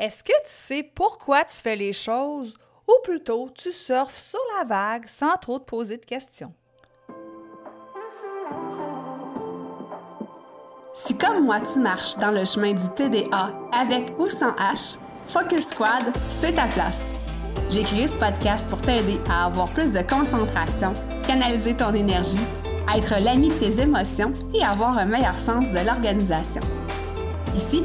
Est-ce que tu sais pourquoi tu fais les choses ou plutôt tu surfes sur la vague sans trop te poser de questions? Si comme moi tu marches dans le chemin du TDA avec ou sans H, Focus Squad, c'est ta place. J'ai créé ce podcast pour t'aider à avoir plus de concentration, canaliser ton énergie, être l'ami de tes émotions et avoir un meilleur sens de l'organisation. Ici,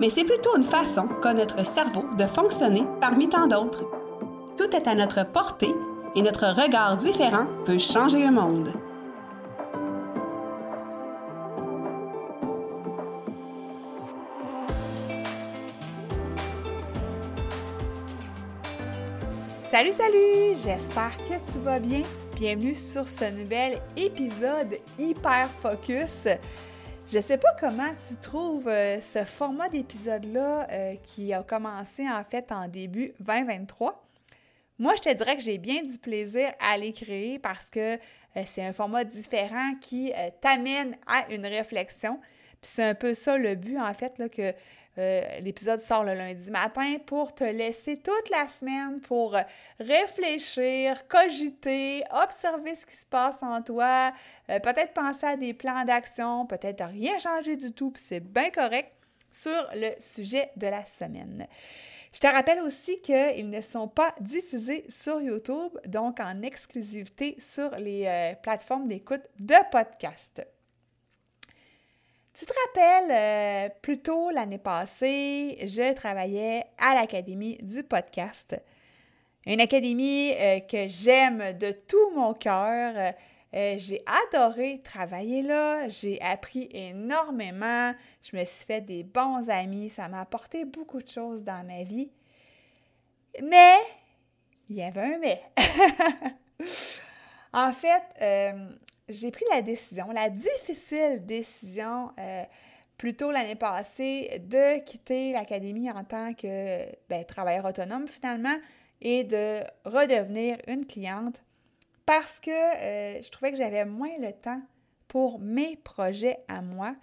mais c'est plutôt une façon qu'a notre cerveau de fonctionner parmi tant d'autres. Tout est à notre portée et notre regard différent peut changer le monde. Salut, salut! J'espère que tu vas bien. Bienvenue sur ce nouvel épisode Hyper Focus. Je sais pas comment tu trouves euh, ce format d'épisode-là euh, qui a commencé en fait en début 2023. Moi, je te dirais que j'ai bien du plaisir à les parce que euh, c'est un format différent qui t'amène à une réflexion. Puis c'est un peu ça le but, en fait, là, que euh, l'épisode sort le lundi matin pour te laisser toute la semaine pour réfléchir, cogiter, observer ce qui se passe en toi, euh, peut-être penser à des plans d'action, peut-être rien changer du tout, puis c'est bien correct sur le sujet de la semaine. Je te rappelle aussi qu'ils ne sont pas diffusés sur YouTube, donc en exclusivité sur les euh, plateformes d'écoute de podcast. Tu te rappelles, euh, plus tôt l'année passée, je travaillais à l'Académie du podcast. Une académie euh, que j'aime de tout mon cœur. Euh, j'ai adoré travailler là, j'ai appris énormément, je me suis fait des bons amis, ça m'a apporté beaucoup de choses dans ma vie. Mais, il y avait un mais. en fait, j'ai pris la décision, la difficile décision, euh, plutôt l'année passée, de quitter l'académie en tant que ben, travailleur autonome finalement et de redevenir une cliente parce que euh, je trouvais que j'avais moins le temps pour mes projets à moi,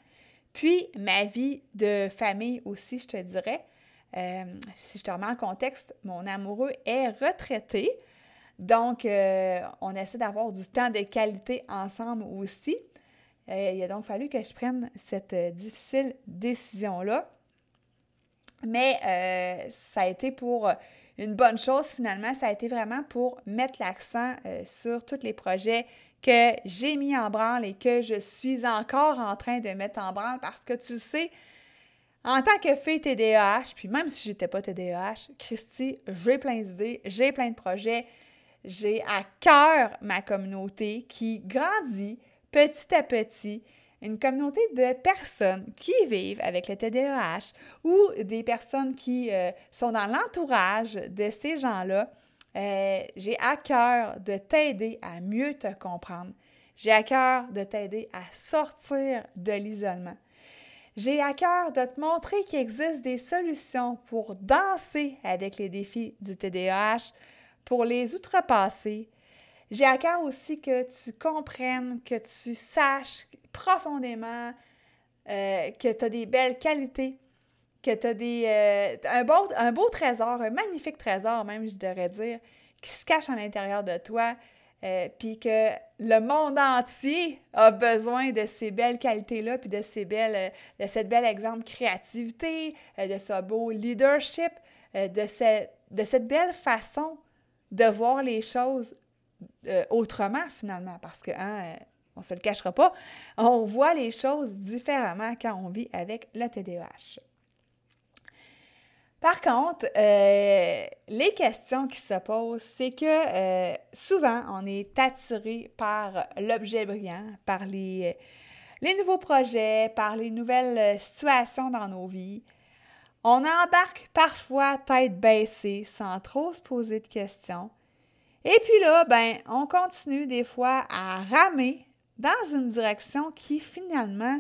puis ma vie de famille aussi, je te dirais. Euh, si je te remets en contexte, mon amoureux est retraité. Donc, euh, on essaie d'avoir du temps de qualité ensemble aussi. Euh, il a donc fallu que je prenne cette euh, difficile décision-là. Mais ça a été pour une bonne chose finalement. Ça a été vraiment pour mettre l'accent sur tous les projets que j'ai mis en branle et que je suis encore en train de mettre en branle parce que tu sais, en tant que fille TDAH, puis même si j'étais pas TDAH, Christy, j'ai plein d'idées, j'ai plein de projets, j'ai à cœur ma communauté qui grandit petit à petit, une communauté de personnes qui vivent avec le TDAH ou des personnes qui euh, sont dans l'entourage de ces gens-là. Euh, j'ai à cœur de t'aider à mieux te comprendre. J'ai à cœur de t'aider à sortir de l'isolement. J'ai à cœur de te montrer qu'il existe des solutions pour danser avec les défis du TDAH, pour les outrepasser, j'ai à cœur aussi que tu comprennes, que tu saches profondément euh, que tu as des belles qualités, que tu as des, euh, un, beau, un beau trésor, un magnifique trésor même, je devrais dire, qui se cache à l'intérieur de toi, euh, puis que le monde entier a besoin de ces belles qualités-là, puis de, ces belles, de cette belle exemple créativité, de ce beau leadership, de, de cette belle façon de voir les choses euh, autrement finalement, parce que, hein, euh, on ne se le cachera pas, on voit les choses différemment quand on vit avec le TDAH. Par contre, euh, les questions qui se posent, c'est que souvent, on est attiré par l'objet brillant, par les, les nouveaux projets, par les nouvelles situations dans nos vies. On embarque parfois tête baissée, sans trop se poser de questions. Et puis là, ben, on continue des fois à ramer dans une direction qui finalement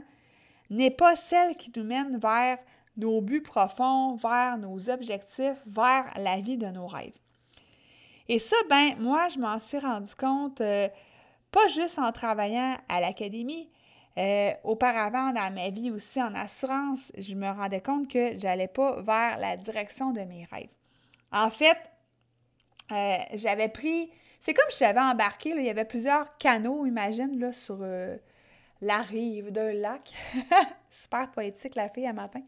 n'est pas celle qui nous mène vers nos buts profonds, vers nos objectifs, vers la vie de nos rêves. Et ça, ben, moi, je m'en suis rendu compte, euh, pas juste en travaillant à l'académie, euh, auparavant, dans ma vie aussi en assurance, je me rendais compte que j'allais pas vers la direction de mes rêves. En fait, euh, j'avais pris. C'est comme si j'avais embarqué, il y avait plusieurs canaux, imagine, là, sur la rive d'un lac. Super poétique, la fille, à matin.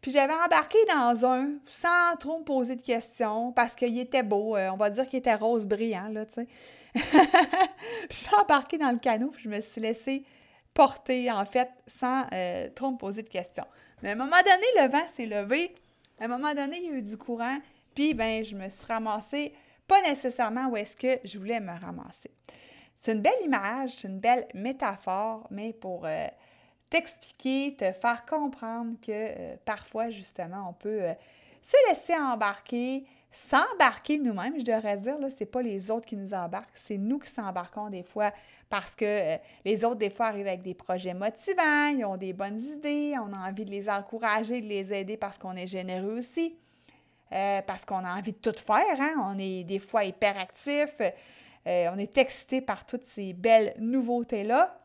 Puis j'avais embarqué dans un sans trop me poser de questions parce qu'il était beau. Euh, on va dire qu'il était rose brillant, là, tu sais. je suis embarquée dans le canot, puis je me suis laissée porter, en fait, sans euh, trop me poser de questions. Mais à un moment donné, le vent s'est levé. À un moment donné, il y a eu du courant. Puis, ben, je me suis ramassée, pas nécessairement où est-ce que je voulais me ramasser. C'est une belle image, c'est une belle métaphore, mais pour euh, t'expliquer, te faire comprendre que euh, parfois, justement, on peut se laisser embarquer, s'embarquer nous-mêmes, je devrais dire, là, c'est pas les autres qui nous embarquent, c'est nous qui s'embarquons des fois parce que euh, les autres, des fois, arrivent avec des projets motivants, ils ont des bonnes idées, on a envie de les encourager, de les aider parce qu'on est généreux aussi, parce qu'on a envie de tout faire, hein? on est des fois hyperactif, on est excité par toutes ces belles nouveautés-là.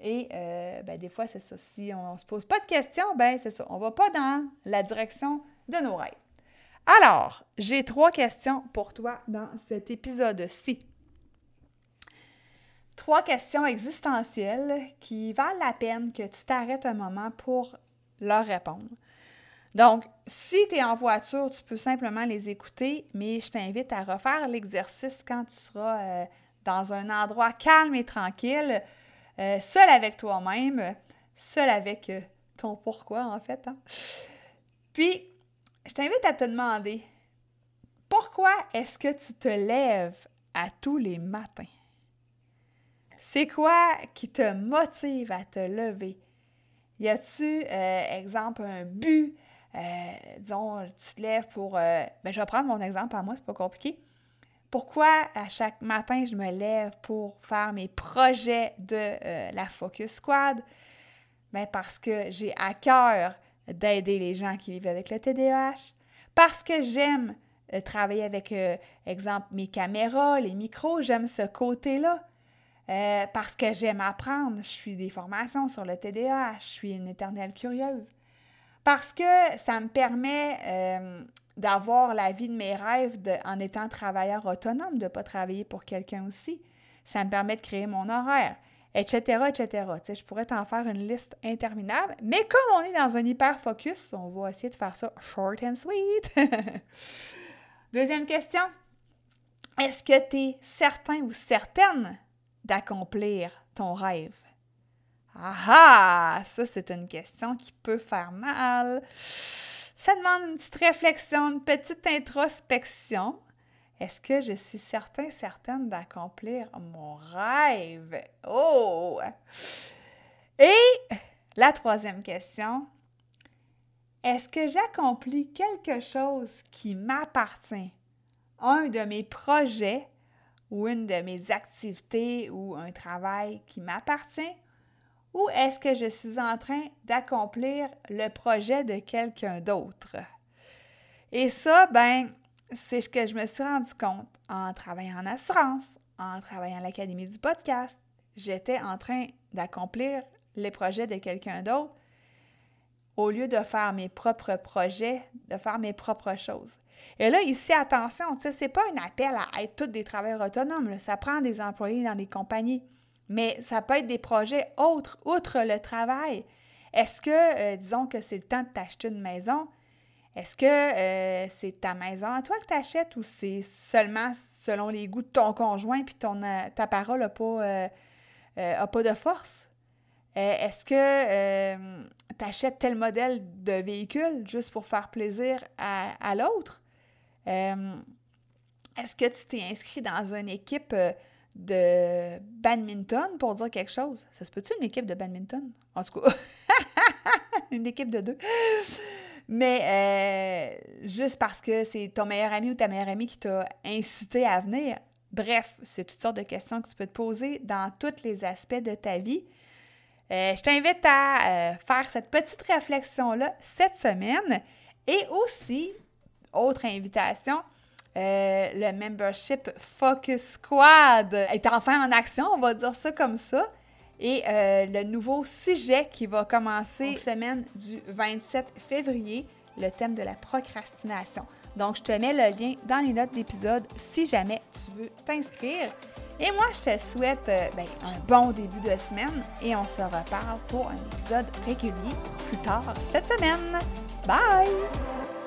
Et euh, ben, des fois, c'est ça. Si on ne se pose pas de questions, ben c'est ça. On ne va pas dans la direction de nos rêves. Alors, j'ai trois questions pour toi dans cet épisode-ci. Trois questions existentielles qui valent la peine que tu t'arrêtes un moment pour leur répondre. Donc, si tu es en voiture, tu peux simplement les écouter, mais je t'invite à refaire l'exercice quand tu seras euh, dans un endroit calme et tranquille euh, seul avec toi-même, seul avec euh, ton pourquoi, en fait. Hein. Puis, je t'invite à te demander, pourquoi est-ce que tu te lèves à tous les matins? C'est quoi qui te motive à te lever? Y a-tu, euh, exemple, un but? disons, tu te lèves pour... ben, je vais prendre mon exemple à moi, c'est pas compliqué. Pourquoi à chaque matin je me lève pour faire mes projets de euh, la Focus Squad? Bien parce que j'ai à cœur d'aider les gens qui vivent avec le TDAH, parce que j'aime euh, travailler avec, euh, exemple, mes caméras, les micros, j'aime ce côté-là. parce que j'aime apprendre, je suis des formations sur le TDAH, je suis une éternelle curieuse. Parce que ça me permet d'avoir la vie de mes rêves en étant travailleur autonome, de ne pas travailler pour quelqu'un aussi. Ça me permet de créer mon horaire, etc., etc. je pourrais t'en faire une liste interminable, mais comme on est dans un hyper focus, on va essayer de faire ça short and sweet. Deuxième question. Est-ce que tu es certain ou certaine d'accomplir ton rêve? Ah ah! Ça, c'est une question qui peut faire mal. Ça demande une petite réflexion, une petite introspection. Est-ce que je suis certain, certaine d'accomplir mon rêve? Oh! Et la troisième question, est-ce que j'accomplis quelque chose qui m'appartient? Un de mes projets ou une de mes activités ou un travail qui m'appartient? Ou est-ce que je suis en train d'accomplir le projet de quelqu'un d'autre? Et ça, ben, c'est ce que je me suis rendu compte en travaillant en assurance, en travaillant à l'Académie du podcast. J'étais en train d'accomplir les projets de quelqu'un d'autre au lieu de faire mes propres projets, de faire mes propres choses. Et là, ici, attention, ce n'est pas un appel à être tous des travailleurs autonomes. Ça prend des employés dans des compagnies. Mais ça peut être des projets autres, outre le travail. Est-ce que, euh, disons que c'est le temps de t'acheter une maison, est-ce que euh, c'est ta maison à toi que tu achètes ou c'est seulement selon les goûts de ton conjoint puis euh, ta parole n'a pas, pas de force? Est-ce que tu achètes tel modèle de véhicule juste pour faire plaisir à, à l'autre? Est-ce que tu t'es inscrit dans une équipe de badminton pour dire quelque chose? Ça se peut-tu une équipe de badminton? En tout cas, une équipe de deux. Mais euh, juste parce que c'est ton meilleur ami ou ta meilleure amie qui t'a incité à venir. Bref, c'est toutes sortes de questions que tu peux te poser dans tous les aspects de ta vie. Euh, je t'invite à euh, faire cette petite réflexion-là cette semaine. Et aussi, autre invitation, le membership Focus Squad est enfin en action, on va dire ça comme ça. Et euh, le nouveau sujet qui va commencer la semaine du 27 février, le thème de la procrastination. Donc, je te mets le lien dans les notes d'épisode si jamais tu veux t'inscrire. Et moi, je te souhaite euh, ben, un bon début de semaine et on se reparle pour un épisode régulier plus tard cette semaine. Bye!